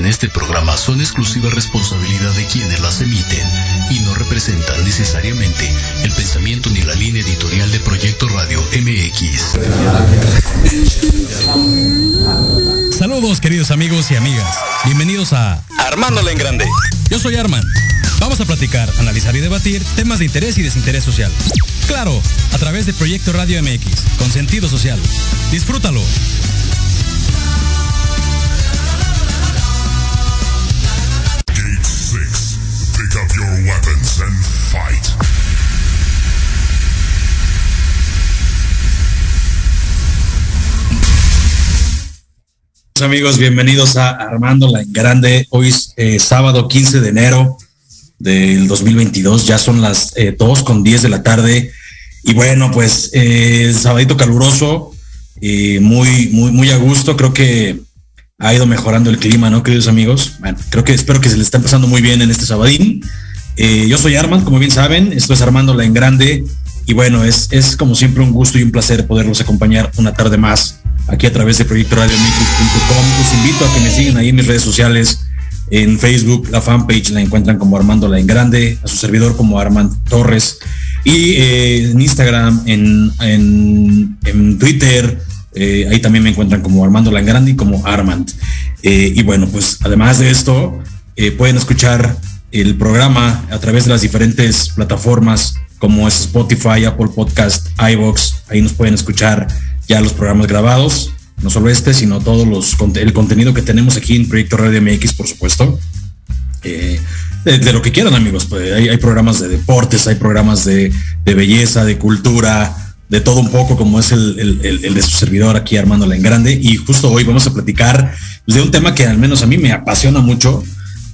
en este programa son exclusiva responsabilidad de quienes las emiten y no representan necesariamente el pensamiento ni la línea editorial de Proyecto Radio MX. Saludos queridos amigos y amigas. Bienvenidos a Armándola en Grande. Yo soy Arman. Vamos a platicar, analizar y debatir temas de interés y desinterés social. Claro, a través de Proyecto Radio MX, con sentido social. Disfrútalo. Amigos, bienvenidos a Armándola en Grande. Hoy es eh, sábado 15 de enero del 2022. Ya son las eh, 2 con 10 de la tarde. Y bueno, pues eh, sabadito caluroso, muy, muy, muy a gusto. Creo que ha ido mejorando el clima, ¿no, queridos amigos? Bueno, creo que espero que se le está empezando muy bien en este sabadín. Eh, yo soy Armand, como bien saben, esto es Armándola en Grande. Y bueno, es como siempre un gusto y un placer poderlos acompañar una tarde más aquí a través de proyectoradiomix.com. Los invito a que me sigan ahí en mis redes sociales. En Facebook, la fanpage la encuentran como Armándola en Grande, a su servidor como Armand Torres. Y eh, en Instagram, en, en, en Twitter, eh, ahí también me encuentran como Armándola en Grande y como Armand. Eh, y bueno, pues además de esto, pueden escuchar el programa a través de las diferentes plataformas como es Spotify, Apple Podcast, iVoox. Ahí nos pueden escuchar ya los programas grabados, no solo este, sino todos los el contenido que tenemos aquí en Proyecto Radio MX, por supuesto. Eh, de, lo que quieran, amigos. Pues hay, programas de deportes, hay programas de, de, belleza, de cultura, de todo un poco, como es el, el, de su servidor aquí, Armándola en Grande. Y justo hoy vamos a platicar de un tema que al menos a mí me apasiona mucho,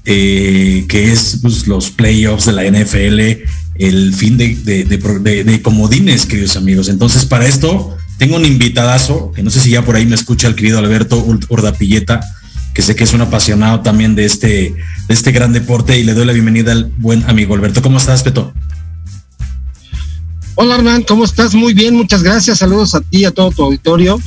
eh, que es pues, los playoffs de la NFL, el fin de, de, comodines, queridos amigos. Entonces, para esto, tengo un invitadazo, que no sé si ya por ahí me escucha el querido Alberto Urdapilleta, que sé que es un apasionado también de este, de este gran deporte y le doy la bienvenida al buen amigo Alberto. ¿Cómo estás, Peto? Hola, Hernán, ¿cómo estás? Muy bien, muchas gracias. Saludos a ti, a todo tu auditorio.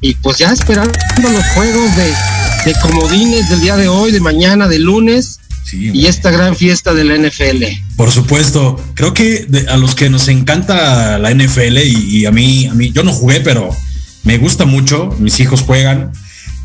Y pues ya esperando los juegos de comodines del día de hoy, de mañana, de lunes. Sí, y esta gran fiesta de la NFL. Por supuesto, creo que de, a los que nos encanta la NFL y, y, a mí, a mí, yo no jugué, pero me gusta mucho, mis hijos juegan.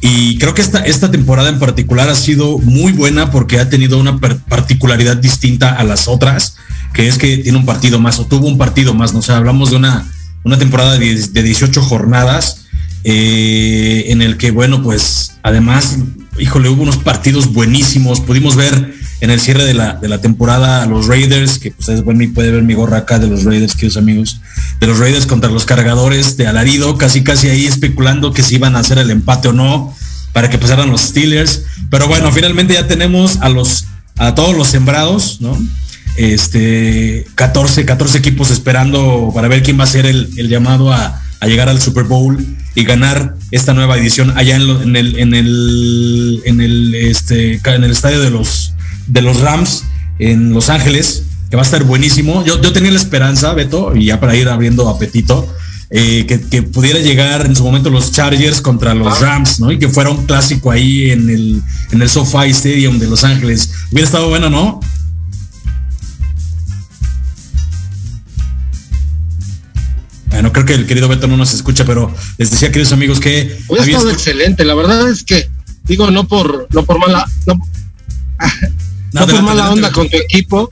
Y creo que esta, esta temporada en particular ha sido muy buena porque ha tenido una particularidad distinta a las otras, que es que tiene un partido más o tuvo un partido más, no o sea, hablamos de una, una temporada de, de 18 jornadas eh, en el que, bueno, pues además híjole, hubo unos partidos buenísimos. Pudimos ver en el cierre de la, de la temporada a los Raiders, que pues es bueno y puede ver mi gorra acá de los Raiders, queridos amigos, de los Raiders contra los cargadores de Alarido, casi casi ahí especulando que si iban a hacer el empate o no, para que pasaran los Steelers. Pero bueno, finalmente ya tenemos a los, a todos los sembrados, ¿no? Este, 14, 14 equipos esperando para ver quién va a ser el, el llamado a, a llegar al Super Bowl y ganar esta nueva edición allá en, lo, en, el en el en el este en el estadio de los de los Rams en Los Ángeles que va a estar buenísimo. Yo, yo tenía la esperanza Beto y ya para ir abriendo apetito eh, que, que, pudiera llegar en su momento los Chargers contra los Rams no y que fuera un clásico ahí en el en el SoFi Stadium de Los Ángeles. Hubiera estado bueno no Bueno, creo que el querido Beto no nos escucha, pero les decía, queridos amigos, que. Hubiera estado escu... excelente. La verdad es que, digo, no por, no por mala, no, no, no adelante, por mala adelante, onda con tu equipo,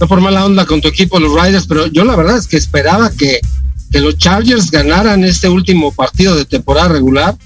no por mala onda con tu equipo, los Riders, pero yo la verdad es que esperaba que, que los Chargers ganaran este último partido de temporada regular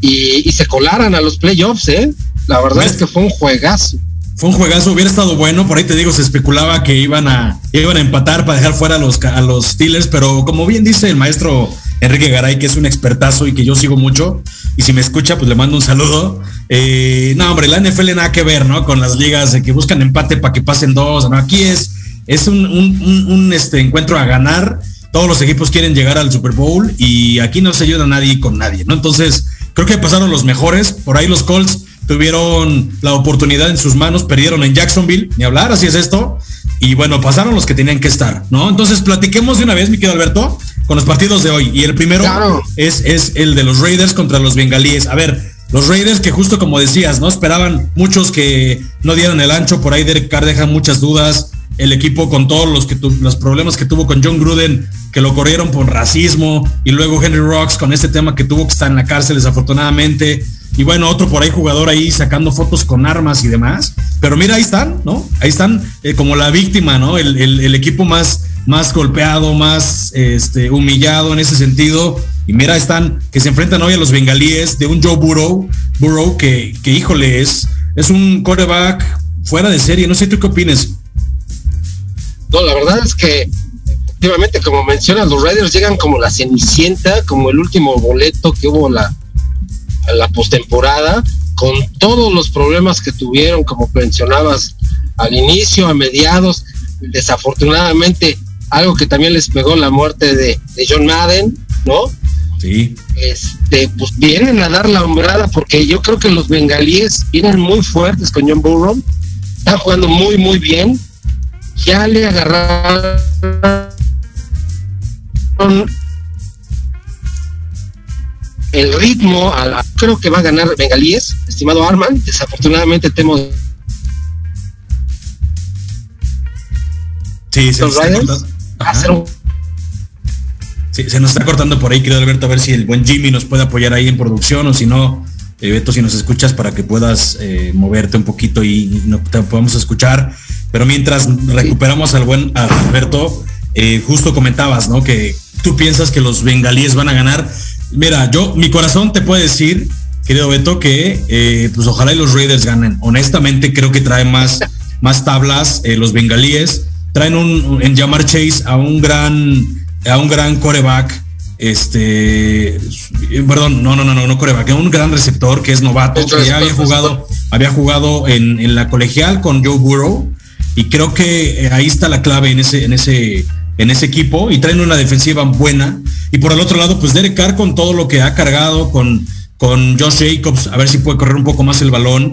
y, y se colaran a los playoffs, ¿eh? La verdad ¿Ves? es que fue un juegazo fue un juegazo, hubiera estado bueno, por ahí te digo, se especulaba que iban a, iban a empatar para dejar fuera a los, a los Steelers, pero como bien dice el maestro Enrique Garay, que es un expertazo y que yo sigo mucho, y si me escucha, pues le mando un saludo. Eh, no, hombre, la NFL nada que ver, ¿no? Con las ligas que buscan empate para que pasen dos, ¿no? Aquí es, es un, un, un, un este, encuentro a ganar, todos los equipos quieren llegar al Super Bowl y aquí no se ayuda nadie con nadie, ¿no? Entonces, creo que pasaron los mejores, por ahí los Colts tuvieron la oportunidad en sus manos, perdieron en Jacksonville, ni hablar, así es esto. Y bueno, pasaron los que tenían que estar, ¿no? Entonces, platiquemos de una vez, mi querido Alberto, con los partidos de hoy. Y el primero claro. es, es el de los Raiders contra los Bengalíes. A ver, Los Raiders que justo como decías, ¿no? Esperaban muchos que no dieran el ancho, por ahí Derek Carr deja muchas dudas, el equipo con todos los, que los problemas que tuvo con John Gruden, que lo corrieron por racismo, y luego Henry Rocks con este tema que tuvo que estar en la cárcel desafortunadamente, y bueno, otro por ahí jugador ahí sacando fotos con armas y demás. Pero mira, ahí están, ¿no? Ahí están eh, como la víctima, ¿no? El, equipo más, más golpeado, más este, humillado en ese sentido. Y mira, están que se enfrentan hoy a los bengalíes de un Joe Burrow, Burrow que, que híjole, es, es un quarterback fuera de serie. No sé tú qué opinas. No, la verdad es que efectivamente, como mencionas, los Raiders llegan como la cenicienta, como el último boleto que hubo la, la postemporada, con todos los problemas que tuvieron, como mencionabas al inicio, a mediados, desafortunadamente algo que también les pegó la muerte de, John Madden, ¿no? Sí. Este, pues vienen a dar la hombrada porque yo creo que los bengalíes vienen muy fuertes con John Burrow, están jugando muy, muy bien, ya le agarraron el ritmo, a creo que va a ganar Bengalíes, estimado Arman. Desafortunadamente tenemos. Sí, se nos, está sí, se nos está cortando por ahí, querido Alberto, a ver si el buen Jimmy nos puede apoyar ahí en producción o si no, eh, Beto, si nos escuchas para que puedas eh, moverte un poquito y no te podamos escuchar. Pero mientras recuperamos al buen Alberto, eh, justo comentabas, ¿no? Que tú piensas que los bengalíes van a ganar. Mira, yo, mi corazón te puede decir, querido Beto, que eh, pues ojalá y los Raiders ganen. Honestamente, creo que traen más, más tablas eh, los bengalíes. Traen un, en Jamar Chase a un gran, a un gran coreback. Este, perdón, no, no, no, no, no coreback, un gran receptor que es novato, que ya había jugado, había jugado en, en la colegial con Joe Burrow. Y creo que eh, ahí está la clave en ese, en ese, en ese equipo y traen una defensiva buena. Y por el otro lado, pues Derek Carr con todo lo que ha cargado, con, con Josh Jacobs, a ver si puede correr un poco más el balón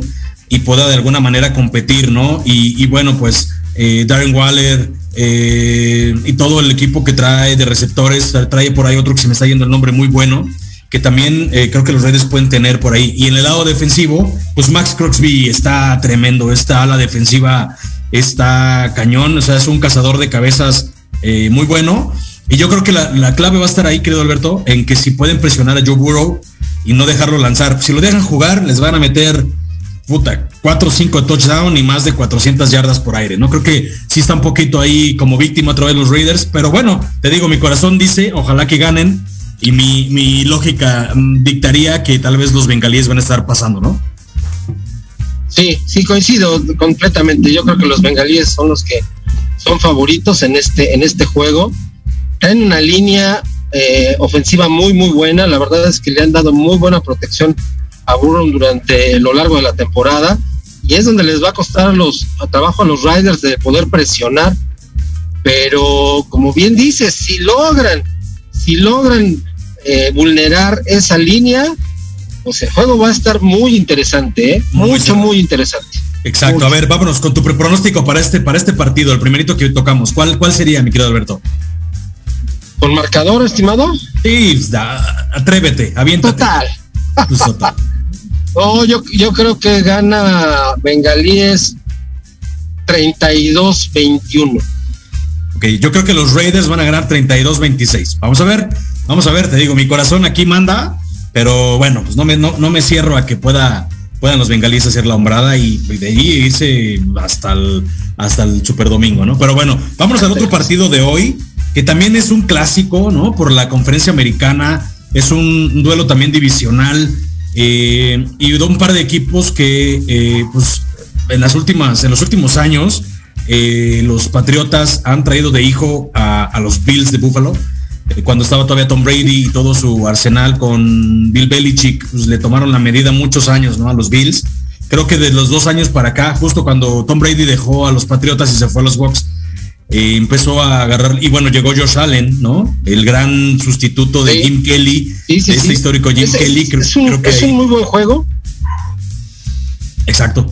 y pueda de alguna manera competir, ¿no? Y, bueno, pues eh, Darren Waller eh, y todo el equipo que trae de receptores, trae por ahí otro que se me está yendo el nombre muy bueno, que también eh, creo que los Raiders pueden tener por ahí. Y en el lado defensivo, pues Max Croxby está tremendo, esta ala defensiva está cañón, o sea, es un cazador de cabezas eh, muy bueno. Y yo creo que la, clave va a estar ahí, querido Alberto, en que si pueden presionar a Joe Burrow y no dejarlo lanzar. Si lo dejan jugar, les van a meter, puta, 4 o 5 touchdown y más de 400 yardas por aire. No creo que sí está un poquito ahí como víctima otra vez los Raiders, pero bueno, te digo, mi corazón dice, ojalá que ganen y mi, mi lógica mm, dictaría que tal vez los bengalíes van a estar pasando, ¿no? Sí, sí, coincido completamente. Yo creo que los bengalíes son los que son favoritos en este, en este juego. Traen una línea eh, ofensiva muy, muy buena. La verdad es que le han dado muy buena protección a Burrow durante lo largo de la temporada. Y es donde les va a costar los, a trabajo a los Riders de poder presionar. Pero como bien dices, si logran, si logran eh, vulnerar esa línea, pues el juego va a estar muy interesante, ¿eh? mucho, muy interesante. Exacto. A ver, vámonos con tu pronóstico para este, para este partido, el primerito que tocamos. ¿Cuál, cuál sería, mi querido Alberto? ¿Con marcador, estimado? Sí, atrévete, aviéntate. Total. Pues, total. oh, yo, yo creo que gana Bengalíes 32-21. Ok, yo creo que los Raiders van a ganar 32-26. Vamos a ver, vamos a ver, te digo, mi corazón aquí manda, pero bueno, pues no me, no, no me cierro a que pueda puedan los bengalíes hacer la hombrada y, de ahí irse hasta el, hasta el Super Domingo, ¿no? Pero bueno, vamos al otro partido de hoy, que también es un clásico, ¿no? Por la conferencia americana, es un duelo también divisional eh, y de un par de equipos que, eh, pues, en las últimas, en los últimos años, eh, los Patriotas han traído de hijo a, a los Bills de Buffalo cuando estaba todavía Tom Brady y todo su arsenal con Bill Belichick, pues le tomaron la medida muchos años, ¿no? A los Bills. Creo que de los dos años para acá, justo cuando Tom Brady dejó a los Patriotas y se fue a los Bucks, eh, empezó a agarrar, y bueno, llegó Josh Allen, ¿no? El gran sustituto de Jim Kelly, este histórico Jim Kelly. Es, un, es un muy buen juego. Exacto.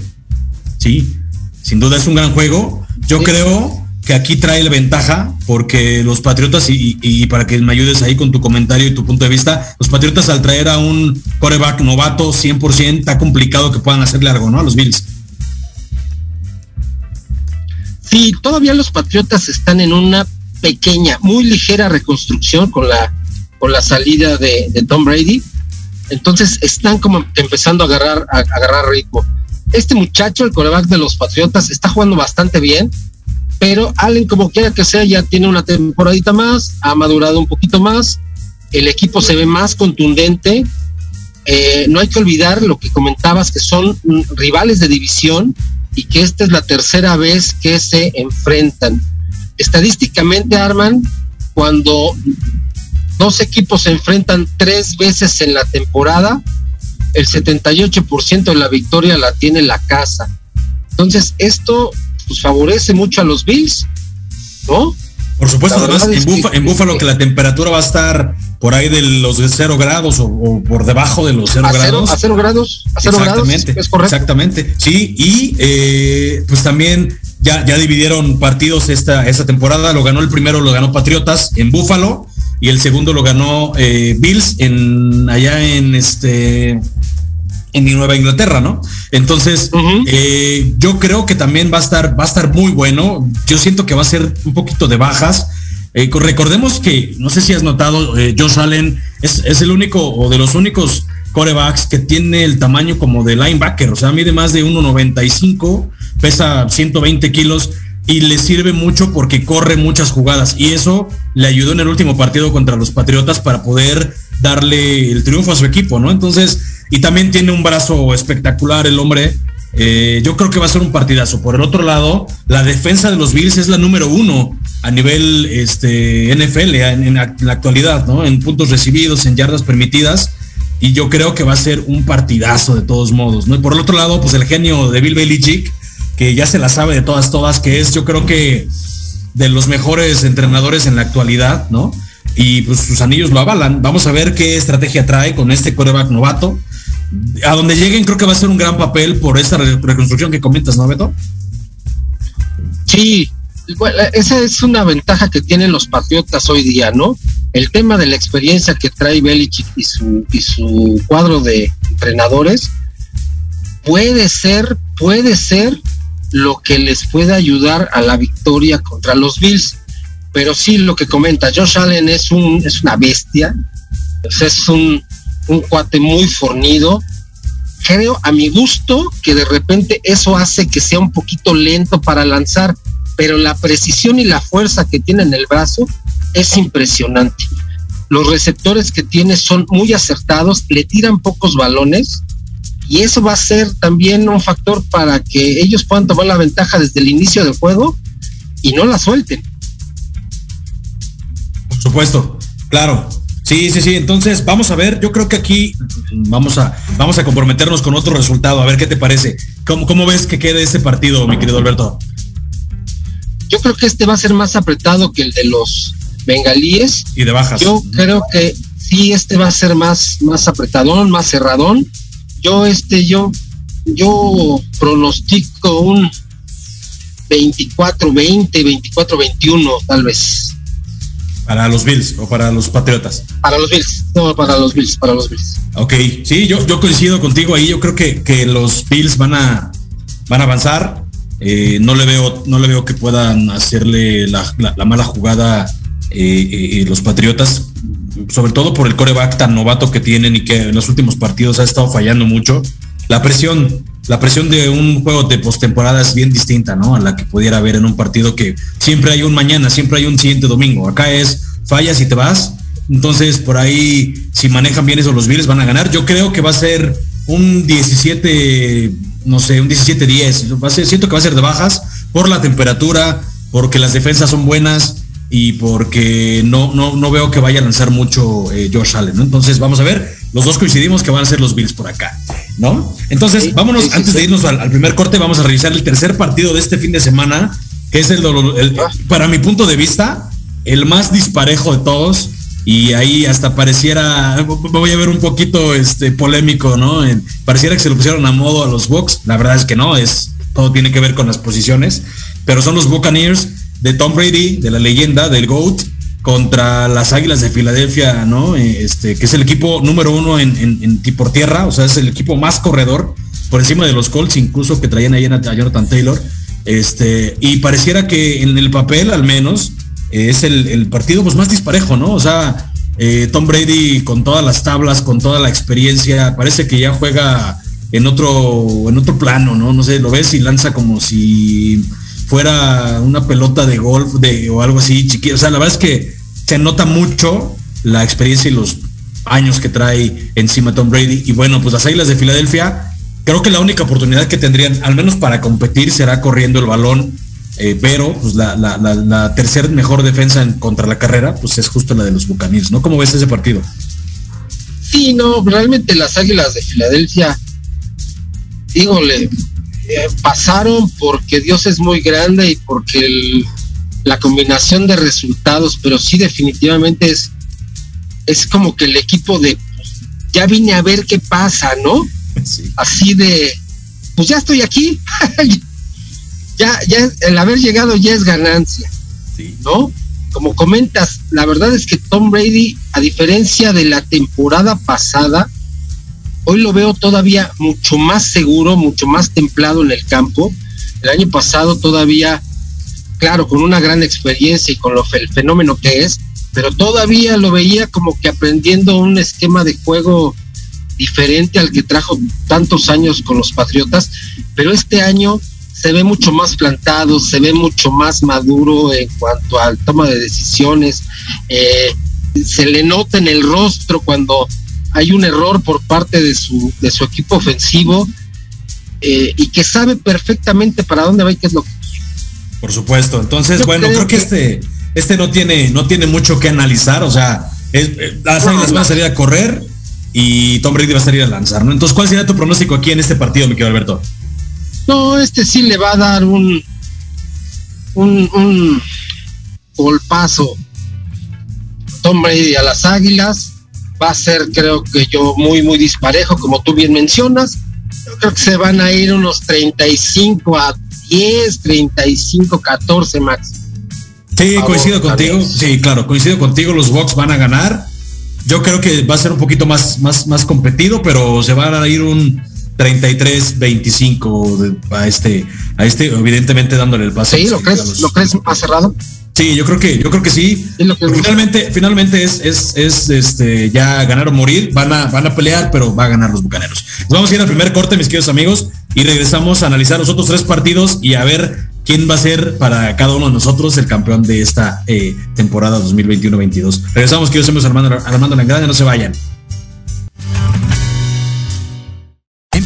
Sí, sin duda es un gran juego. Yo creo que aquí trae la ventaja, porque los Patriotas, y, para que me ayudes ahí con tu comentario y tu punto de vista, los Patriotas al traer a un coreback novato 100%, está complicado que puedan hacerle algo, ¿no? A los Bills. Sí, todavía los Patriotas están en una pequeña, muy ligera reconstrucción con la, con la salida de, Tom Brady. Entonces están como empezando a agarrar, a, agarrar ritmo. Este muchacho, el coreback de los Patriotas, está jugando bastante bien, pero Allen, como quiera que sea, ya tiene una temporadita más, ha madurado un poquito más, el equipo se ve más contundente. Eh, no hay que olvidar lo que comentabas, que son rivales de división y que esta es la tercera vez que se enfrentan. Estadísticamente, Arman, cuando dos equipos se enfrentan tres veces en la temporada, el 78% de la victoria la tiene la casa. Entonces, esto pues, favorece mucho a los Bills, ¿no? Por supuesto, además en, Búfalo que la temperatura va a estar por ahí de los cero grados o, por debajo de los cero grados. a cero grados, a cero exactamente, es correcto. Exactamente, sí, y eh, pues también ya, ya dividieron partidos esta, esta temporada, lo ganó el primero, lo ganó Patriotas en Búfalo y el segundo lo ganó eh, Bills en allá en este en Nueva Inglaterra, ¿no? Entonces, eh, yo creo que también va a estar, va a estar muy bueno. Yo siento que va a ser un poquito de bajas. Eh, recordemos que, no sé si has notado, eh, Josh Allen es, es, el único o de los únicos corebacks que tiene el tamaño como de linebacker, o sea, mide más de 1,95, pesa 120 kilos y le sirve mucho porque corre muchas jugadas y eso le ayudó en el último partido contra los Patriotas para poder darle el triunfo a su equipo, ¿no? Entonces, y también tiene un brazo espectacular el hombre. Eh, yo creo que va a ser un partidazo. Por el otro lado, la defensa de los Bills es la número uno a nivel este, NFL en, la, actualidad, ¿no? En puntos recibidos, en yardas permitidas. Y yo creo que va a ser un partidazo de todos modos, ¿no? Y por el otro lado, pues el genio de Bill Belichick, que ya se la sabe de todas, todas, que es yo creo que de los mejores entrenadores en la actualidad, ¿no? Y pues sus anillos lo avalan. Vamos a ver qué estrategia trae con este quarterback novato a donde lleguen creo que va a ser un gran papel por esta reconstrucción que comentas, ¿no, Beto? Sí, esa es una ventaja que tienen los patriotas hoy día, ¿no? El tema de la experiencia que trae Belichick y su, y su cuadro de entrenadores puede ser, puede ser lo que les pueda ayudar a la victoria contra los Bills. Pero sí, lo que comenta, Josh Allen es un, es una bestia, es un, un cuate muy fornido. Creo a mi gusto que de repente eso hace que sea un poquito lento para lanzar, pero la precisión y la fuerza que tiene en el brazo es impresionante. Los receptores que tiene son muy acertados, le tiran pocos balones y eso va a ser también un factor para que ellos puedan tomar la ventaja desde el inicio del juego y no la suelten. Supuesto, claro. Sí, sí, sí. Entonces, vamos a ver. Yo creo que aquí vamos a, vamos a comprometernos con otro resultado. A ver qué te parece. ¿Cómo, cómo ves que quede este partido, mi querido Alberto? Yo creo que este va a ser más apretado que el de los bengalíes. Y de bajas. Yo creo que sí, este va a ser más, más apretadón, más cerradón. Yo, este, yo, yo pronostico un 24-20, 24-21, tal vez. Para los Bills o para los Patriotas. Para los Bills, no, para los Bills, para los Bills. Ok, sí, yo, yo coincido contigo ahí. Yo creo que, que los Bills van a, van a avanzar. Eh, no le veo, no le veo que puedan hacerle la, mala jugada eh, eh, los Patriotas, sobre todo por el coreback tan novato que tienen y que en los últimos partidos ha estado fallando mucho. La presión, la presión de un juego de postemporada es bien distinta, ¿no? A la que pudiera haber en un partido que siempre hay un mañana, siempre hay un siguiente domingo. Acá es fallas y te vas. Entonces, por ahí, si manejan bien eso, los Bills van a ganar. Yo creo que va a ser un 17, no sé, un 17-10. Va a ser, siento que va a ser de bajas por la temperatura, porque las defensas son buenas y porque no, no, no veo que vaya a lanzar mucho eh, Josh Allen. Entonces, vamos a ver. Los dos coincidimos que van a ser los Bills por acá. ¿No? Entonces, vámonos, antes de irnos al, primer corte, vamos a revisar el tercer partido de este fin de semana, que es el, para mi punto de vista, el más disparejo de todos. Y ahí hasta pareciera, voy a ver un poquito este polémico, ¿no? pareciera que se lo pusieron a modo a los Bucks. La verdad es que no, es todo tiene que ver con las posiciones. Pero son los Buccaneers de Tom Brady, de la leyenda, del GOAT, contra las Águilas de Filadelfia, ¿no? Eh, este, que es el equipo número uno en, en, por tierra, o sea, es el equipo más corredor, por encima de los Colts, incluso que traían ahí a Jonathan Taylor. Este, y pareciera que en el papel, al menos, es el, partido pues, más disparejo, ¿no? O sea, eh, Tom Brady con todas las tablas, con toda la experiencia, parece que ya juega en otro, en otro plano, ¿no? No sé, lo ves y lanza como si fuera una pelota de golf de, o algo así chiquito. O sea, la verdad es que se nota mucho la experiencia y los años que trae encima Tom Brady. Y bueno, pues las Águilas de Filadelfia, creo que la única oportunidad que tendrían, al menos para competir, será corriendo el balón. Eh, pero pues la, la, tercera mejor defensa en, contra la carrera, pues es justo la de los Buccaneers, ¿no? ¿Cómo ves ese partido? Sí, no, realmente las Águilas de Filadelfia, dígole, eh, pasaron porque Dios es muy grande y porque la combinación de resultados, pero sí definitivamente es, es como que el equipo de, ya vine a ver qué pasa, ¿no? Así de, pues ya estoy aquí, ya, ya el haber llegado ya es ganancia, ¿no? Como comentas, la verdad es que Tom Brady, a diferencia de la temporada pasada, Hoy lo veo todavía mucho más seguro, mucho más templado en el campo. El año pasado todavía, claro, con una gran experiencia y con lo, el fenómeno que es, pero todavía lo veía como que aprendiendo un esquema de juego diferente al que trajo tantos años con los Patriotas, pero este año se ve mucho más plantado, se ve mucho más maduro en cuanto al toma de decisiones, eh, se le nota en el rostro cuando hay un error por parte de su, de su equipo ofensivo eh, y que sabe perfectamente para dónde va y qué es lo que Por supuesto. Entonces, bueno, creo, que, este, este no tiene, no tiene mucho que analizar. O sea, es, eh, las van a salir a correr y Tom Brady va a salir a lanzar, ¿no? Entonces, ¿cuál sería tu pronóstico aquí en este partido, mi querido Alberto? No, este sí le va a dar un un, un golpazo Tom Brady a las Águilas va a ser, creo que yo, muy, muy disparejo, como tú bien mencionas. Yo creo que se van a ir unos 35 a 10, 35, 14 max. Sí, coincido contigo. Sí, claro, coincido contigo. Los Bucks van a ganar. Yo creo que va a ser un poquito más, más, más competido, pero se van a ir un 33-25 a este, a este, evidentemente dándole el pase. Sí, ¿lo crees, ¿lo crees más cerrado? Sí, yo creo que, yo creo que sí. finalmente, finalmente es, es, es, este, ya ganar o morir. Van a, van a pelear, pero va a ganar los bucaneros. vamos a ir al primer corte, mis queridos amigos, y regresamos a analizar los otros tres partidos y a ver quién va a ser para cada uno de nosotros el campeón de esta eh, temporada 2021-22. Regresamos, queridos amigos, Armando, Armando Langrana, no se vayan.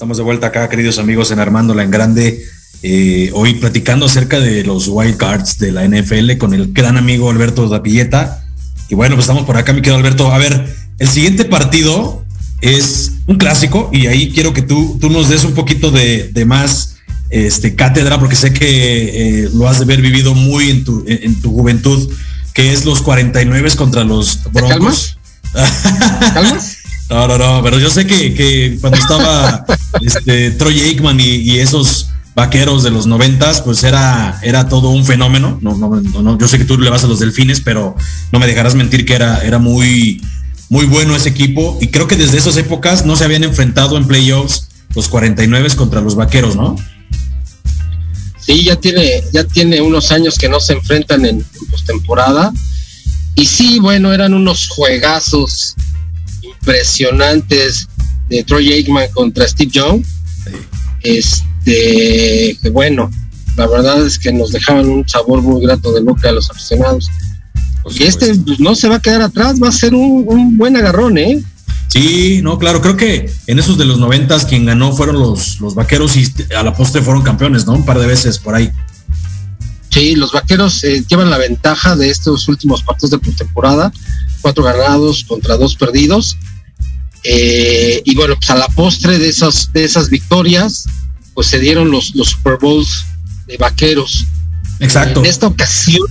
Estamos de vuelta acá, queridos amigos, en Armándola en Grande. Eh, hoy platicando acerca de los wild cards de la NFL con el gran amigo Alberto Dapilleta. Y bueno, pues estamos por acá, mi querido Alberto. A ver, el siguiente partido es un clásico y ahí quiero que tú, tú nos des un poquito de, más este, cátedra, porque sé que eh, lo has de haber vivido muy en tu, en tu juventud, que es los 49 contra los Broncos. ¿Calmas? ¿Calmas? No, no, no, pero yo sé que, cuando estaba este, Troy Aikman y, esos vaqueros de los noventas, pues era, era todo un fenómeno. No, no, no, yo sé que tú le vas a los delfines, pero no me dejarás mentir que era, era muy, muy bueno ese equipo. Y creo que desde esas épocas no se habían enfrentado en playoffs los 49 contra los vaqueros, ¿no? Sí, ya tiene, ya tiene unos años que no se enfrentan en, postemporada. Y sí, bueno, eran unos juegazos impresionantes de Troy Aikman contra Steve Young. Este, que bueno, la verdad es que nos dejaban un sabor muy grato de boca a los aficionados. Y este pues, no se va a quedar atrás, va a ser un, buen agarrón, ¿eh? Sí, no, claro, creo que en esos de los noventas quien ganó fueron los, los vaqueros y a la postre fueron campeones, ¿no? Un par de veces por ahí. Sí, los vaqueros eh, llevan la ventaja de estos últimos partidos de pretemporada, cuatro ganados contra dos perdidos. Eh, y bueno, pues a la postre de esas, de esas victorias, pues se dieron los, los Super Bowls de vaqueros. Exacto. En esta ocasión,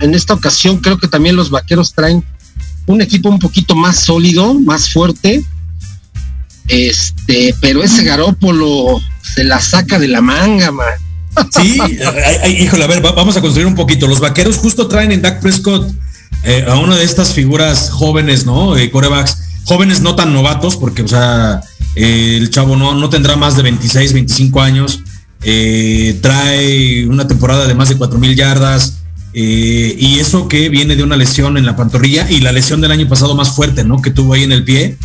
en esta ocasión creo que también los vaqueros traen un equipo un poquito más sólido, más fuerte. Este, pero ese Garópolo se la saca de la manga, man. Sí, híjole, a ver, vamos a construir un poquito. Los vaqueros justo traen en Dak Prescott eh, a una de estas figuras jóvenes, ¿no? Corebacks jóvenes no tan novatos, porque, o sea, el chavo no, no tendrá más de 26, 25 años, eh, trae una temporada de más de 4 mil yardas, eh, y eso que viene de una lesión en la pantorrilla y la lesión del año pasado más fuerte, ¿no? Que tuvo ahí en el pie,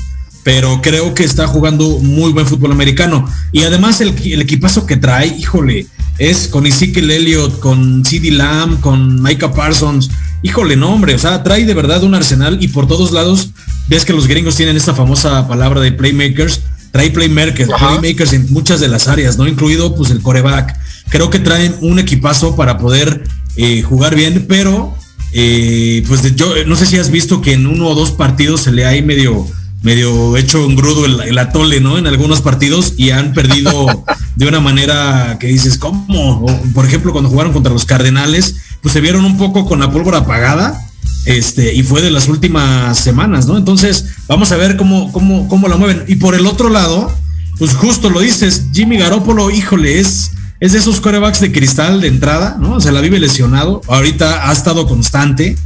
pero creo que está jugando muy buen fútbol americano. Y además el, equipazo que trae, híjole, es con Ezekiel Elliott, con CD Lamb, con Micah Parsons, híjole, no, hombre, o sea, trae de verdad un arsenal y por todos lados ves que los gringos tienen esta famosa palabra de playmakers, trae playmakers, playmakers en muchas de las áreas, ¿no? Incluido pues el coreback. Creo que traen un equipazo para poder eh, jugar bien, pero eh, pues yo no sé si has visto que en uno o dos partidos se le ha medio medio hecho un grudo el, atole, ¿no? En algunos partidos y han perdido de una manera que dices, ¿cómo? por ejemplo, cuando jugaron contra los Cardenales, pues se vieron un poco con la pólvora apagada este, y fue de las últimas semanas, ¿no? Entonces, vamos a ver cómo, cómo, cómo la mueven. Y por el otro lado, pues justo lo dices, Jimmy Garoppolo, híjole, es, es de esos corebacks de cristal de entrada, ¿no? Se la vive lesionado. Ahorita ha estado constante.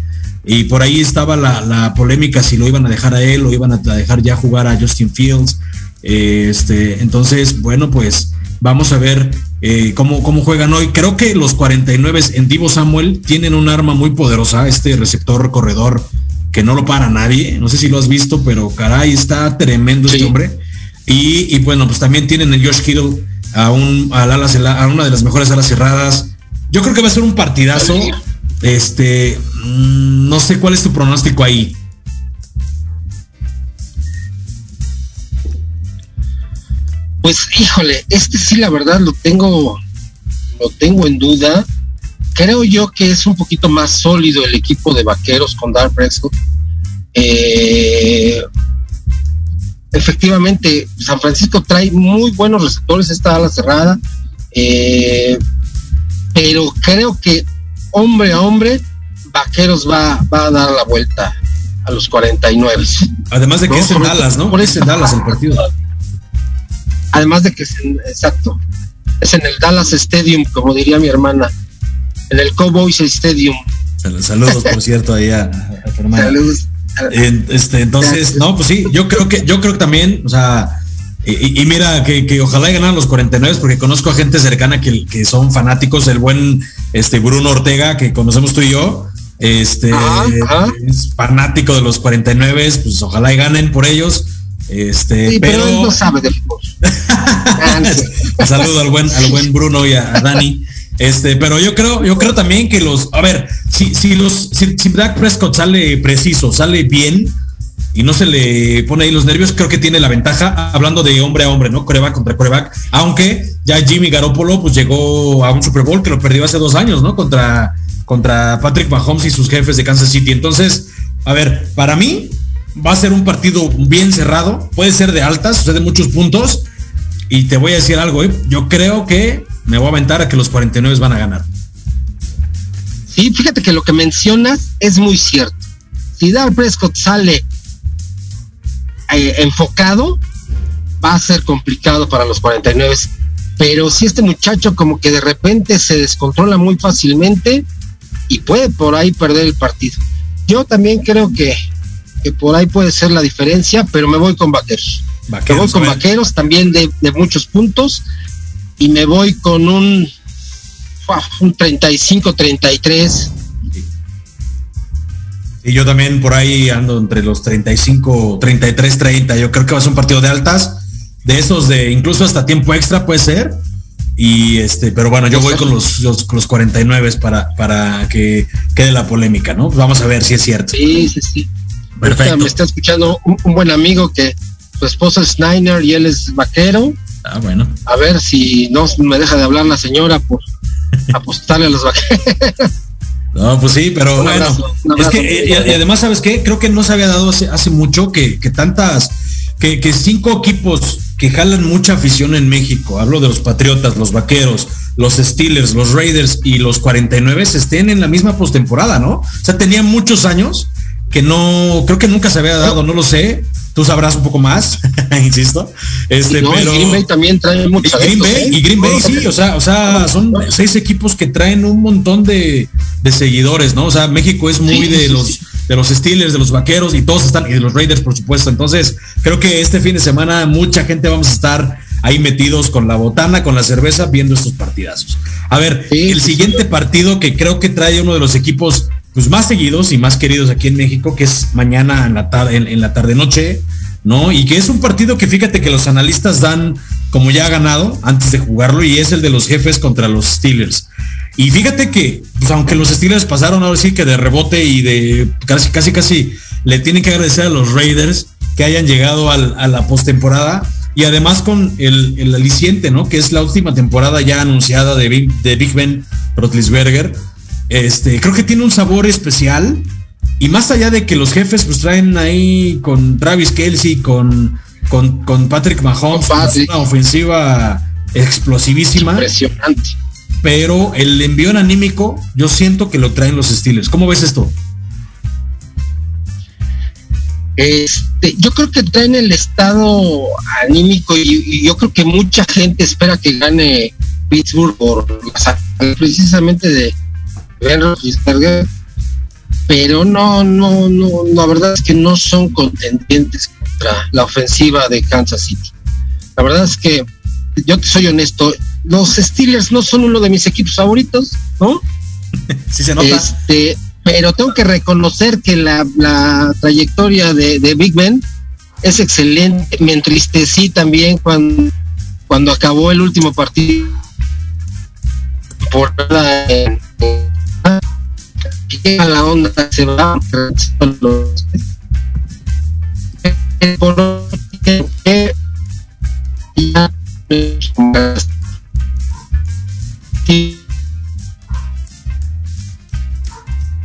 Y por ahí estaba la, polémica si lo iban a dejar a él o iban a dejar ya jugar a Justin Fields. Este, entonces, bueno, pues vamos a ver eh, cómo, cómo juegan hoy. Creo que los 49 en Divo Samuel tienen un arma muy poderosa, este receptor corredor que no lo para nadie. No sé si lo has visto, pero caray, está tremendo este hombre. Y, bueno, pues también tienen en Josh Kittle a, un, a, a una de las mejores alas cerradas. Yo creo que va a ser un partidazo. Este, mm, no sé cuál es tu pronóstico ahí. Pues híjole, este sí la verdad lo tengo, lo tengo en duda. Creo yo que es un poquito más sólido el equipo de vaqueros con Dark Prescott. Eh, efectivamente, San Francisco trae muy buenos receptores, esta ala cerrada, eh, pero creo que hombre a hombre, Vaqueros va, va a dar la vuelta a los 49. Además de que es en Dallas, ¿no? Por es en Dallas el partido. Además de que es en, exacto, es en el Dallas Stadium, como diría mi hermana, en el Cowboys Stadium. Saludos, por cierto, ahí a, tu hermana. Este, entonces, no, pues sí, yo creo que, yo creo que también, o sea, y, mira, que, que, ojalá ganen los 49 porque conozco a gente cercana que, que, son fanáticos, el buen este Bruno Ortega, que conocemos tú y yo, este es fanático de los 49, pues ojalá y ganen por ellos. Este, pero, no sabe de fútbol. Saludo al buen, al buen Bruno y a, Dani. Este, pero yo creo, yo creo también que los, a ver, si, si los, si, si Prescott sale preciso, sale bien y no se le pone ahí los nervios, creo que tiene la ventaja, hablando de hombre a hombre, ¿no? Coreback contra coreback, aunque ya Jimmy Garoppolo pues llegó a un Super Bowl que lo perdió hace dos años, ¿no? Contra contra Patrick Mahomes y sus jefes de Kansas City. Entonces, a ver, para mí va a ser un partido bien cerrado, puede ser de altas, o de muchos puntos. Y te voy a decir algo, ¿eh? yo creo que me voy a aventar a que los 49 van a ganar. Sí, fíjate que lo que mencionas es muy cierto. Si Dar Prescott sale eh, enfocado, va a ser complicado para los 49. Pero si este muchacho como que de repente se descontrola muy fácilmente, y puede por ahí perder el partido. Yo también creo que, que por ahí puede ser la diferencia, pero me voy con vaqueros. me voy con vaqueros también de, muchos puntos y me voy con un, un 35-33. Y yo también por ahí ando entre los 35, 33, 30. Yo creo que va a ser un partido de altas, de esos de incluso hasta tiempo extra puede ser. Y este, pero bueno, yo voy con los, los, 49 para, para que quede la polémica, ¿no? vamos a ver si es cierto. Sí, sí, sí. Perfecto. Me está escuchando un, buen amigo que su esposa es Snyder y él es vaquero. Ah, bueno. A ver si no me deja de hablar la señora por apostarle a los vaqueros. No, pues sí, pero bueno. es que, y, además, ¿sabes qué? Creo que no se había dado hace, hace mucho que, que tantas, que, que cinco equipos que jalan mucha afición en México. Hablo de los Patriotas, los Vaqueros, los Steelers, los Raiders y los 49 estén en la misma postemporada, ¿no? O sea, tenía muchos años que no, creo que nunca se había dado, no lo sé. Tú sabrás un poco más, insisto. Este, pero Green Bay también trae mucho. Green Bay, y Green Bay sí, o sea, o sea, son seis equipos que traen un montón de, de seguidores, ¿no? O sea, México es muy de los de los Steelers, de los Vaqueros y todos están, y de los Raiders, por supuesto. Entonces, creo que este fin de semana mucha gente vamos a estar ahí metidos con la botana, con la cerveza, viendo estos partidazos. A ver, el siguiente partido que creo que trae uno de los equipos pues, más seguidos y más queridos aquí en México, que es mañana en la, tarde, en, la tarde-noche, ¿no? Y que es un partido que fíjate que los analistas dan como ya ha ganado antes de jugarlo y es el de los jefes contra los Steelers. Y fíjate que, pues aunque los Steelers pasaron ahora sí que de rebote y de casi, casi, casi le tienen que agradecer a los Raiders que hayan llegado a la postemporada y además con el, aliciente, ¿no? Que es la última temporada ya anunciada de de Big Ben Rotlisberger. Este, creo que tiene un sabor especial y más allá de que los jefes pues traen ahí con Travis Kelsey, con, con, con Patrick Mahomes, una ofensiva explosivísima. Impresionante pero el envío anímico yo siento que lo traen los Steelers. ¿Cómo ves esto? Este, yo creo que traen el estado anímico y, yo creo que mucha gente espera que gane Pittsburgh por precisamente de pero no, no, no, la verdad es que no son contendientes contra la ofensiva de Kansas City. La verdad es que yo te soy honesto, los Steelers no son uno de mis equipos favoritos, ¿no? sí se nota. Este, pero tengo que reconocer que la, trayectoria de, Big Ben es excelente. Me entristecí también cuando, cuando acabó el último partido por que a la onda se va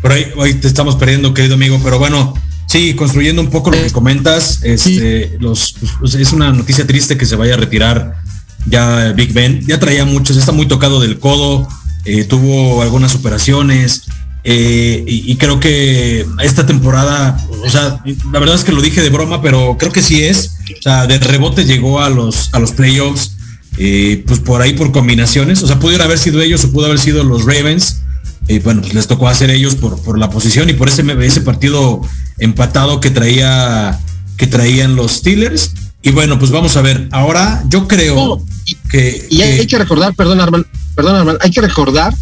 por ahí hoy te estamos perdiendo querido amigo pero bueno sí construyendo un poco lo que comentas este los pues, es una noticia triste que se vaya a retirar ya Big Ben. Ya traía muchos está muy tocado del codo eh, tuvo algunas operaciones eh, y, creo que esta temporada, o sea, la verdad es que lo dije de broma, pero creo que sí es. O sea, de rebote llegó a los, a los playoffs, eh, pues por ahí por combinaciones. O sea, pudieron haber sido ellos o pudo haber sido los Ravens. y bueno, pues les tocó hacer ellos por, por la posición y por ese, ese partido empatado que traía que traían los Steelers. Y bueno, pues vamos a ver. Ahora yo creo que. Y hay, que recordar, perdón, Arman, perdón, Arman, hay que recordar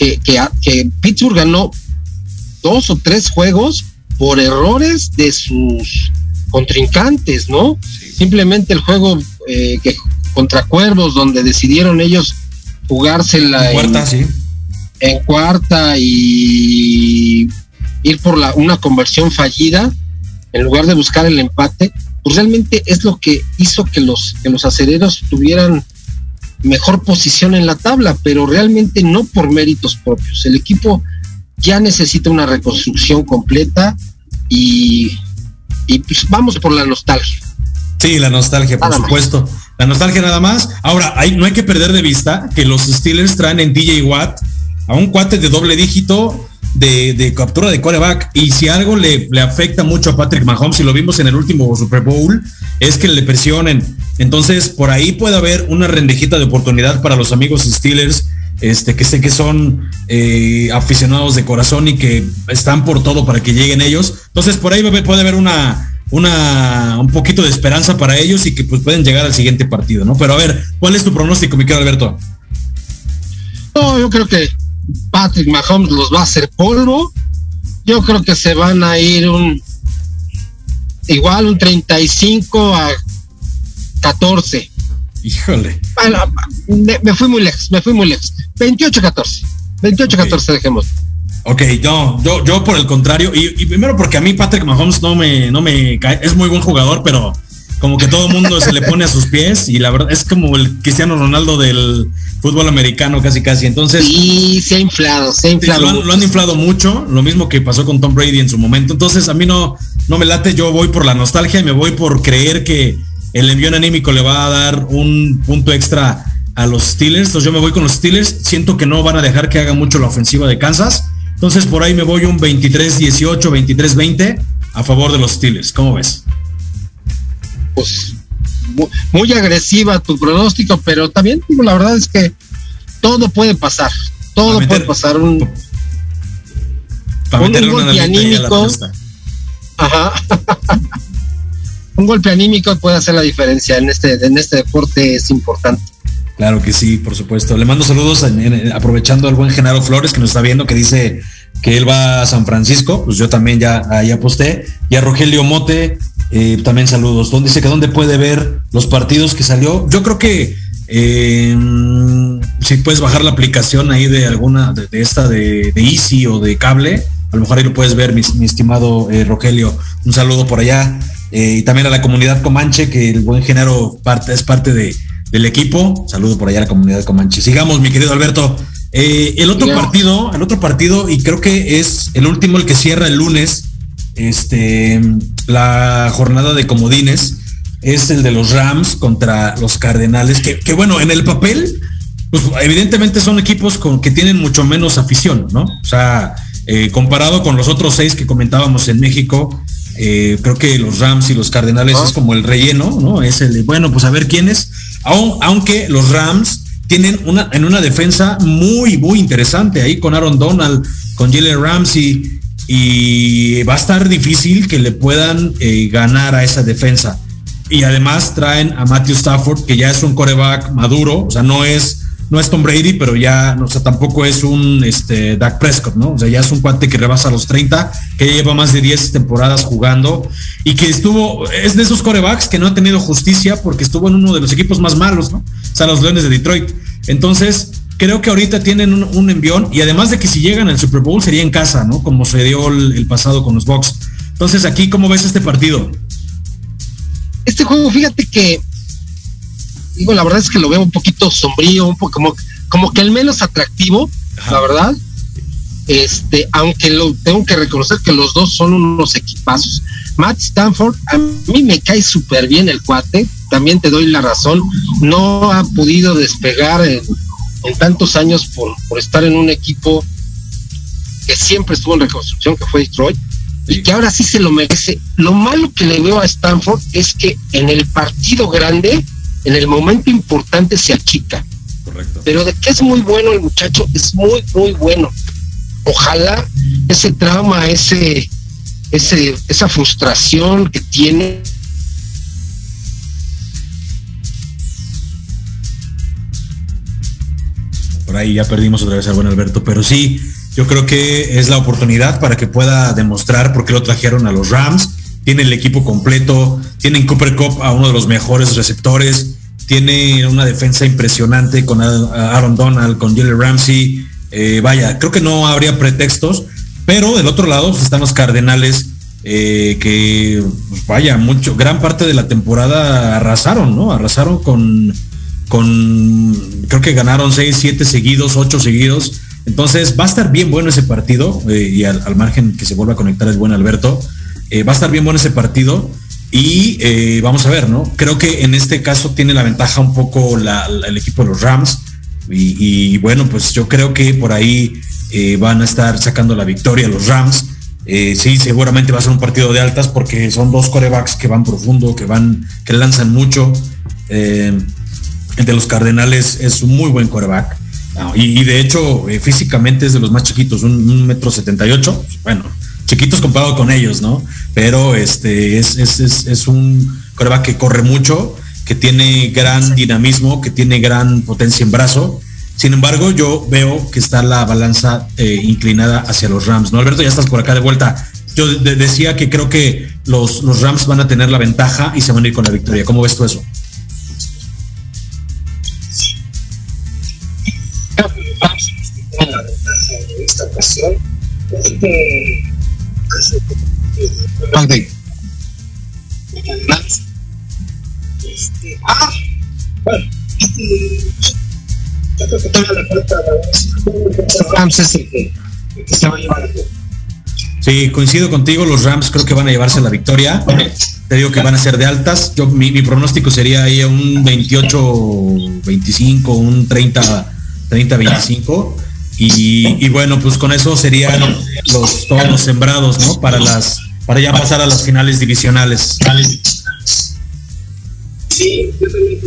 que, que, Pittsburgh ganó dos o tres juegos por errores de sus contrincantes, ¿no? Simplemente el juego eh, que contra Cuervos, donde decidieron ellos jugársela en cuarta, sí. En cuarta y ir por la, una conversión fallida en lugar de buscar el empate, pues realmente es lo que hizo que los, que los acereros tuvieran mejor posición en la tabla, pero realmente no por méritos propios. El equipo ya necesita una reconstrucción completa y, y pues vamos por la nostalgia. Sí, la nostalgia, por supuesto. La nostalgia nada más. Ahora, hay, no hay que perder de vista que los Steelers traen en DJ Watt a un cuate de doble dígito de, captura de quarterback. Y si algo le, le, afecta mucho a Patrick Mahomes, y lo vimos en el último Super Bowl, es que le presionen. Entonces, por ahí puede haber una rendejita de oportunidad para los amigos Steelers, este, que sé que son eh, aficionados de corazón y que están por todo para que lleguen ellos. Entonces, por ahí puede haber una, una, un poquito de esperanza para ellos y que pues pueden llegar al siguiente partido, ¿no? Pero a ver, ¿cuál es tu pronóstico, mi querido Alberto? No, yo creo que Patrick Mahomes los va a hacer polvo. Yo creo que se van a ir un igual un 35 a 14. Híjole. me, fui muy lejos, me fui muy lejos. 28 14. 28 14 dejemos. Ok, yo, yo, yo por el contrario, y, y, primero porque a mí Patrick Mahomes no me, no me cae, es muy buen jugador, pero como que todo el mundo se le pone a sus pies y la verdad es como el Cristiano Ronaldo del fútbol americano casi casi. Entonces... Sí, se ha inflado, se ha inflado. Lo han, inflado mucho, lo mismo que pasó con Tom Brady en su momento. Entonces a mí no, no me late, yo voy por la nostalgia y me voy por creer que el envío anímico le va a dar un punto extra a los Steelers. Entonces yo me voy con los Steelers. Siento que no van a dejar que haga mucho la ofensiva de Kansas. Entonces por ahí me voy un 23-18, 23-20 a favor de los Steelers. ¿Cómo ves? pues muy, agresiva tu pronóstico, pero también la verdad es que todo puede pasar, todo puede pasar un, un, golpe anímico. Ajá. un golpe anímico puede hacer la diferencia en este, en este deporte es importante. Claro que sí, por supuesto. Le mando saludos aprovechando al buen Genaro Flores que nos está viendo, que dice que él va a San Francisco, pues yo también ya ahí aposté. Y a Rogelio Mote, eh, también saludos. Donde dice que dónde puede ver los partidos que salió. Yo creo que eh, si puedes bajar la aplicación ahí de alguna, de, esta de, Easy o de cable, a lo mejor ahí lo puedes ver, mi, estimado eh, Rogelio. Un saludo por allá. Y también a la comunidad Comanche, que el buen género parte, es parte de, del equipo. Saludo por allá a la comunidad Comanche. Sigamos, mi querido Alberto. el otro partido, el otro partido, y creo que es el último, el que cierra el lunes, este, la jornada de comodines es el de los Rams contra los Cardenales, que, bueno, en el papel, pues evidentemente son equipos con, que tienen mucho menos afición, ¿no? O sea, eh, comparado con los otros seis que comentábamos en México, eh, creo que los Rams y los Cardenales es como el relleno, ¿no? Es el de, bueno, pues a ver quiénes, aunque los Rams tienen una, en una defensa muy, muy interesante ahí con Aaron Donald, con Jalen Ramsey, y va a estar difícil que le puedan eh, ganar a esa defensa. Y además traen a Matthew Stafford, que ya es un coreback maduro, o sea, no es, no es Tom Brady, pero ya, o sea, tampoco es un este, Dak Prescott, ¿no? O sea, ya es un cuate que rebasa los 30, que lleva más de 10 temporadas jugando y que estuvo, es de esos corebacks que no ha tenido justicia porque estuvo en uno de los equipos más malos, ¿no? O sea, los Leones de Detroit. Entonces, creo que ahorita tienen un, envión y además de que si llegan al Super Bowl sería en casa, ¿no? Como se dio el, pasado con los Bucks. Entonces, aquí, ¿cómo ves este partido? Este juego, fíjate que, digo, la verdad es que lo veo un poquito sombrío, un poco como, como que el menos atractivo, la verdad. este, aunque lo tengo que reconocer que los dos son unos equipazos. Matt Stanford, a mí me cae súper bien el cuate, también te doy la razón, no ha podido despegar en, tantos años por, por estar en un equipo que siempre estuvo en reconstrucción, que fue Detroit, y que ahora sí se lo merece. Lo malo que le veo a Stanford es que en el partido grande, en el momento importante, se achica. Correcto. Pero de que es muy bueno el muchacho, es muy, muy bueno. Ojalá ese trauma, ese, ese, esa frustración que tiene por ahí ya perdimos otra vez al buen Alberto, pero sí, yo creo que es la oportunidad para que pueda demostrar por qué lo trajeron a los Rams. Tiene el equipo completo, tienen Cooper Cup a uno de los mejores receptores, tiene una defensa impresionante con Aaron Donald, con Jalen Ramsey. Eh, vaya, creo que no habría pretextos, pero del otro lado pues, están los Cardenales eh, que, pues, vaya, mucho, gran parte de la temporada arrasaron, ¿no? Arrasaron con, con, creo que ganaron 6, 7 seguidos, 8 seguidos entonces va a estar bien bueno ese partido eh, y al, margen que se vuelva a conectar es buen Alberto. Eh, va a estar bien bueno ese partido y eh, vamos a ver, ¿no? Creo que en este caso tiene la ventaja un poco el equipo de los Rams y, bueno, pues yo creo que por ahí van a estar sacando la victoria los Rams. sí, seguramente va a ser un partido de altas porque son dos corebacks que van profundo, que van, que lanzan mucho. el de los Cardenales es un muy buen coreback y, de hecho, eh, físicamente es de los más chiquitos, un, metro setenta y ocho, bueno, chiquitos comparado con ellos, ¿no? Pero este es, es, un coreback que corre mucho, que tiene gran dinamismo, que tiene gran potencia en brazo. Sin embargo, yo veo que está la balanza eh, inclinada hacia los Rams, ¿no? Alberto, ya estás por acá de vuelta. Yo decía que creo que los, los Rams van a tener la ventaja y se van a ir con la victoria. ¿Cómo ves tú eso? en esta ocasión. Este, este, ah, bueno, yo creo que toda la falta de Rams es el que, se va a llevar Sí, coincido contigo, los Rams creo que van a llevarse la victoria. Te digo que van a ser de altas. Yo mi, mi pronóstico sería ahí un 28 25, un 30 30 25 y, bueno, pues con eso serían los todos los sembrados, ¿no? Para las para ya pasar a las finales divisionales. Sí, yo también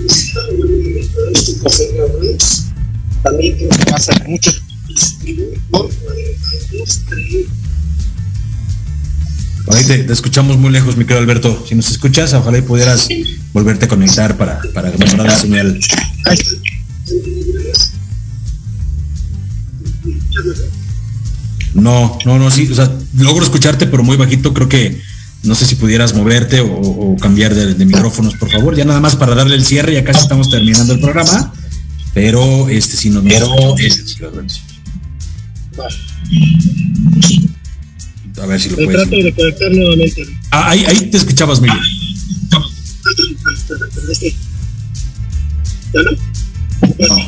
también creo que va a ser mucho Ahí te, te, escuchamos muy lejos, mi querido Alberto. Si nos escuchas, ojalá y pudieras volverte a conectar para, para mejorar la señal. No, no, no, sí, o sea, logro escucharte, pero muy bajito, creo que no sé si pudieras moverte o, cambiar de, micrófonos, por favor, ya nada más para darle el cierre, ya casi estamos terminando el programa, pero este si no pero, a ver si lo puedes. Trato de conectar nuevamente. Ah, ahí, ahí te escuchabas, Miguel. No,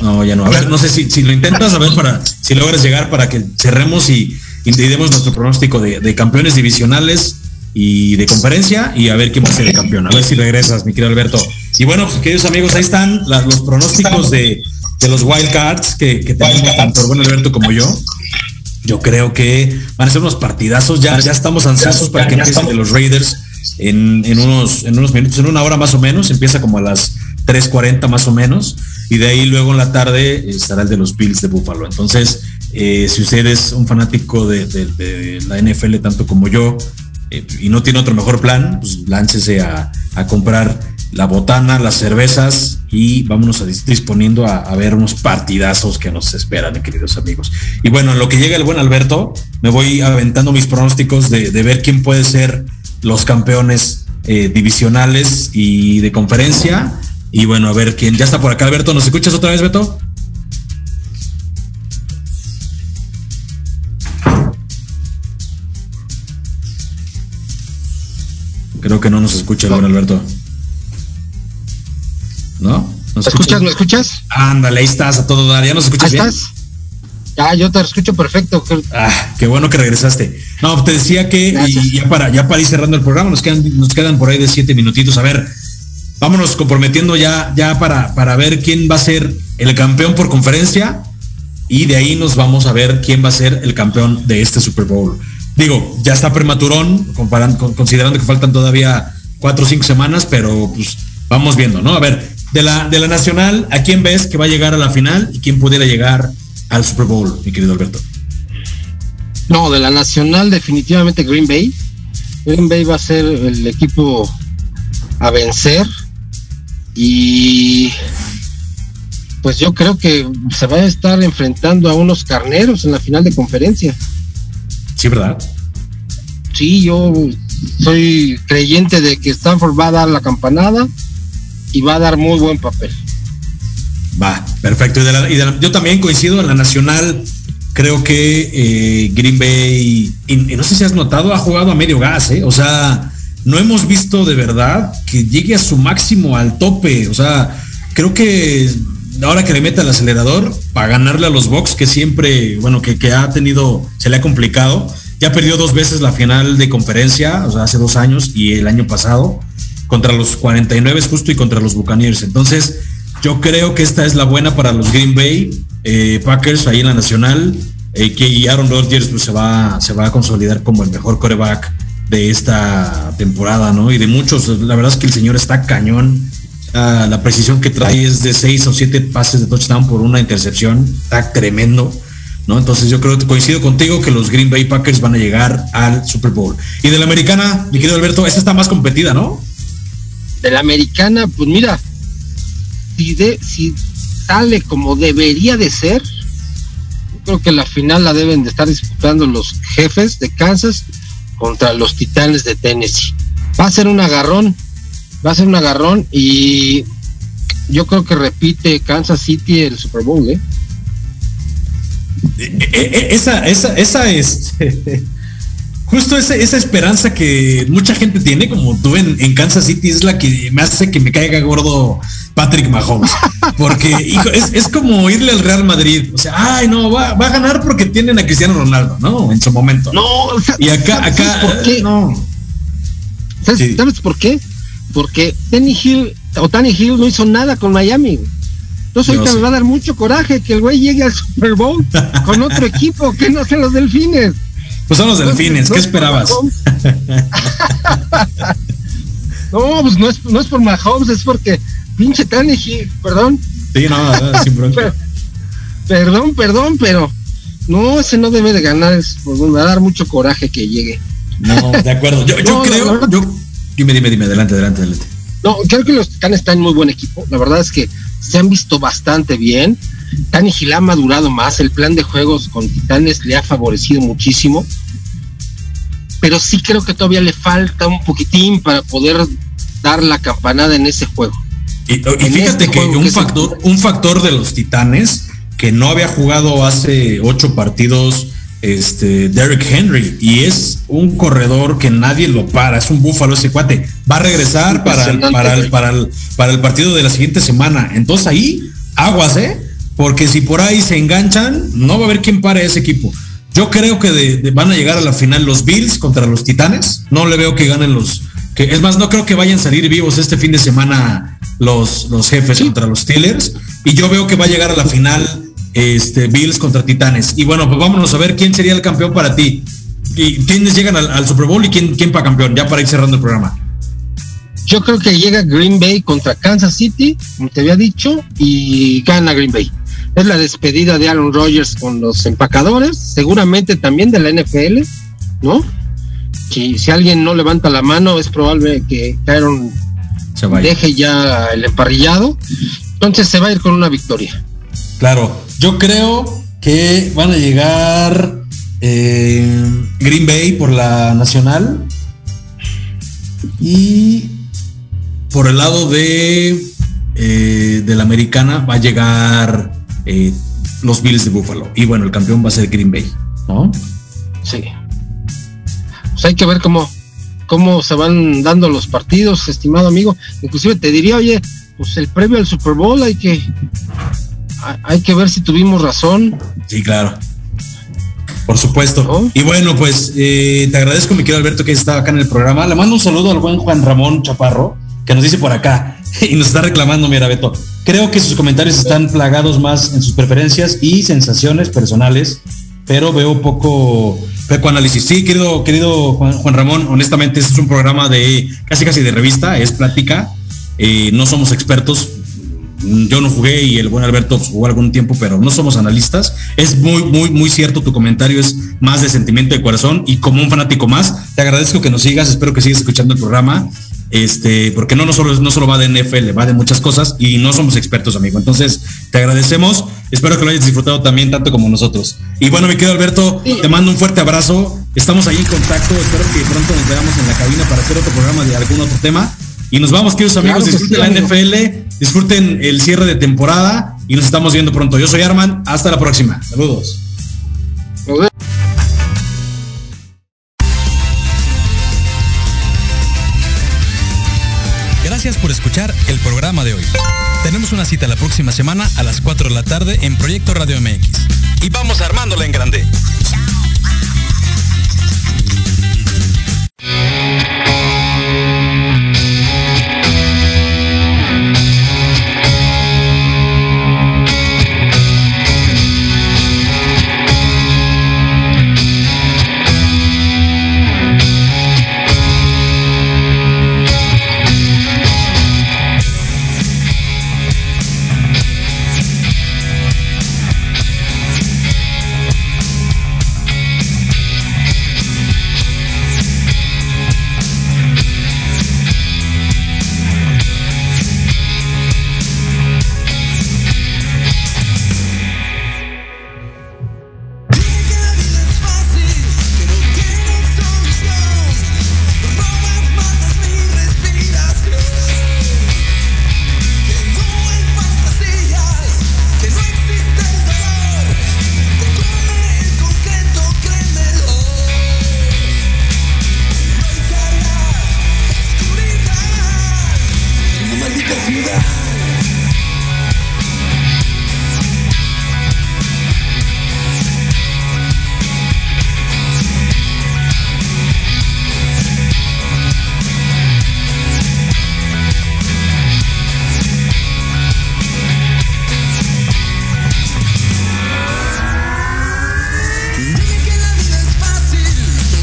no, ya no. A ver, no sé si, si lo intentas, a ver, para si logras llegar para que cerremos y, y demos nuestro pronóstico de, campeones divisionales y de conferencia y a ver quién va a ser el campeón. A ver si regresas, mi querido Alberto. Y bueno, pues, queridos amigos, ahí están los pronósticos de, de los wild cards que, que tenemos tanto el buen Alberto como yo. Yo creo que van a ser unos partidazos. Ya, ya estamos ansiosos para que empiecen de los Raiders en, en, unos, en unos minutos, en una hora más o menos. Empieza como a las 3.40 más o menos y de ahí luego en la tarde estará el de los Bills de Buffalo. Entonces, eh, si usted es un fanático de, la NFL tanto como yo eh, y no tiene otro mejor plan, pues láncese a, comprar la botana, las cervezas y vámonos a disponiendo a, ver unos partidazos que nos esperan, queridos amigos. Y bueno, en lo que llega el buen Alberto, me voy aventando mis pronósticos de, ver quién puede ser los campeones eh, divisionales y de conferencia y bueno, a ver quién. Ya está por acá, Alberto. ¿Nos escuchas otra vez, Beto? Creo que no nos escucha el buen Alberto. ¿No? ¿Me escuchas? ¿Me escuchas? Ándale, ahí estás a todo dar. ¿Ya nos escuchas bien? estás? Ah, yo te escucho perfecto. Ah, qué bueno que regresaste. No, te decía que ya para, ya para ir cerrando el programa, nos quedan, nos quedan por ahí de siete minutitos. A ver, vámonos comprometiendo ya, ya para, para ver quién va a ser el campeón por conferencia y de ahí nos vamos a ver quién va a ser el campeón de este Super Bowl. Digo, ya está prematurón, comparando, considerando que faltan todavía cuatro o cinco semanas, pero pues vamos viendo, ¿no? A ver, de la, de la nacional, ¿a quién ves que va a llegar a la final y quién pudiera llegar al Super Bowl, mi querido Alberto? No, de la nacional definitivamente Green Bay. Green Bay va a ser el equipo a vencer y pues yo creo que se va a estar enfrentando a unos carneros en la final de conferencia. Sí, ¿verdad? Sí, yo soy creyente de que Stanford va a dar la campanada y va a dar muy buen papel. Va, perfecto. Y, yo también coincido en la nacional. Creo que eh, Green Bay, y, no sé si has notado, ha jugado a medio gas, ¿eh? O sea, no hemos visto de verdad que llegue a su máximo al tope. O sea, creo que ahora que le meta el acelerador para ganarle a los Bucks, que siempre, bueno, que, ha tenido, se le ha complicado. Ya perdió dos veces la final de conferencia, o sea, hace dos años y el año pasado contra los 49 justo y contra los Buccaneers. Entonces, yo creo que esta es la buena para los Green Bay eh, Packers ahí en la nacional, eh, que Aaron Rodgers pues, se, va, se va a consolidar como el mejor coreback de esta temporada, ¿no? Y de muchos, la verdad es que el señor está cañón. la precisión que trae es de seis o siete pases de touchdown por una intercepción, está tremendo. ¿No? Entonces yo creo que coincido contigo que los Green Bay Packers van a llegar al Super Bowl. Y de la americana, mi querido Alberto, esta está más competida, ¿no? de la americana, pues mira, si, de, si sale como debería de ser, creo que la final la deben de estar disputando los jefes de Kansas contra los titanes de Tennessee. Va a ser un agarrón, va a ser un agarrón y yo creo que repite Kansas City el Super Bowl, ¿eh? eh, eh, eh esa, esa, esa es justo esa, esa, esperanza que mucha gente tiene, como tú en, Kansas City, es la que me hace que me caiga gordo Patrick Mahomes. Porque es, como irle al Real Madrid. O sea, ay, no, va, a ganar porque tienen a Cristiano Ronaldo, ¿no? En su momento. No, y acá, acá, por qué? no. ¿Sabes, por qué? Porque Danny Hill o Danny Hill no hizo nada con Miami. Entonces ahorita me va a dar mucho coraje que el güey llegue al Super Bowl con otro equipo que no sean los delfines. Pues son los delfines, ¿qué esperabas? no, pues no es, no es por Mahomes, es porque pinche Tannehill, perdón. Sí, no, sin bronca. perdón, perdón, pero no, ese no debe de ganar, es por va a dar mucho coraje que llegue. No, de acuerdo. Yo, yo creo, yo, dime, dime, dime, adelante, adelante, adelante. No, creo que los Titanes están en muy buen equipo. La verdad es que se han visto bastante bien. Tani Gil ha madurado más, el plan de juegos con Titanes le ha favorecido muchísimo, pero sí creo que todavía le falta un poquitín para poder dar la campanada en ese juego. Y, fíjate este que un factor, un factor de los Titanes que no había jugado hace ocho partidos, este Derrick Henry, y es un corredor que nadie lo para, es un búfalo ese cuate. Va a regresar para para, para, el, para el partido de la siguiente semana. Entonces ahí, aguas, ¿eh? porque si por ahí se enganchan, no va a haber quien pare ese equipo. Yo creo que van a llegar a la final los Bills contra los Titanes. No le veo que ganen los. Que, es más, no creo que vayan a salir vivos este fin de semana los, los jefes contra los Steelers. Y yo veo que va a llegar a la final este, Bills contra Titanes. Y bueno, pues vámonos a ver quién sería el campeón para ti. Y quiénes llegan al, Super Bowl y quién, quién para campeón, ya para ir cerrando el programa. Yo creo que llega Green Bay contra Kansas City, como te había dicho, y gana Green Bay es la despedida de Aaron Rodgers con los empacadores, seguramente también de la NFL, ¿no? Si, si alguien no levanta la mano, es probable que Aaron deje ya el emparrillado. Entonces se va a ir con una victoria. Claro, yo creo que van a llegar eh, Green Bay por la nacional y por el lado de, eh, de la americana va a llegar eh, los Bills de Buffalo. Y bueno, el campeón va a ser Green Bay, ¿no? Sí. Hay que ver cómo, cómo se van dando los partidos, estimado amigo. Inclusive te diría, oye, pues el previo al Super Bowl hay que hay que ver si tuvimos razón. Sí, claro. Por supuesto. Y bueno, pues eh, te agradezco, mi querido Alberto, que estaba acá en el programa. Le mando un saludo al buen Juan Ramón Chaparro, que nos dice por acá y nos está reclamando, mira, Beto. Creo que sus comentarios están plagados más en sus preferencias y sensaciones personales, pero veo poco, poco análisis. Sí, querido, querido Juan, Ramón, honestamente, este es un programa de casi casi de revista, es plática. Eh, no somos expertos, yo no jugué y el buen Alberto jugó algún tiempo, pero no somos analistas. Es muy, muy, muy cierto, tu comentario es más de sentimiento de corazón y como un fanático más, te agradezco que nos sigas, espero que sigas escuchando el programa, este, porque no, no, solo, no solo va de NFL, va de muchas cosas y no somos expertos, amigo. Entonces, te agradecemos, espero que lo hayas disfrutado también tanto como nosotros. Y bueno, mi querido Alberto, te mando un fuerte abrazo, estamos ahí en contacto, espero que pronto nos veamos en la cabina para hacer otro programa de algún otro tema. Y nos vamos, queridos amigos, disfruten la NFL disfruten el cierre de temporada y nos estamos viendo pronto. Yo soy Arman, hasta la próxima. Saludos. Gracias por escuchar el programa de hoy. Tenemos una cita la próxima semana a las 4 de la tarde en Proyecto Radio MX. Y vamos armándola en grande.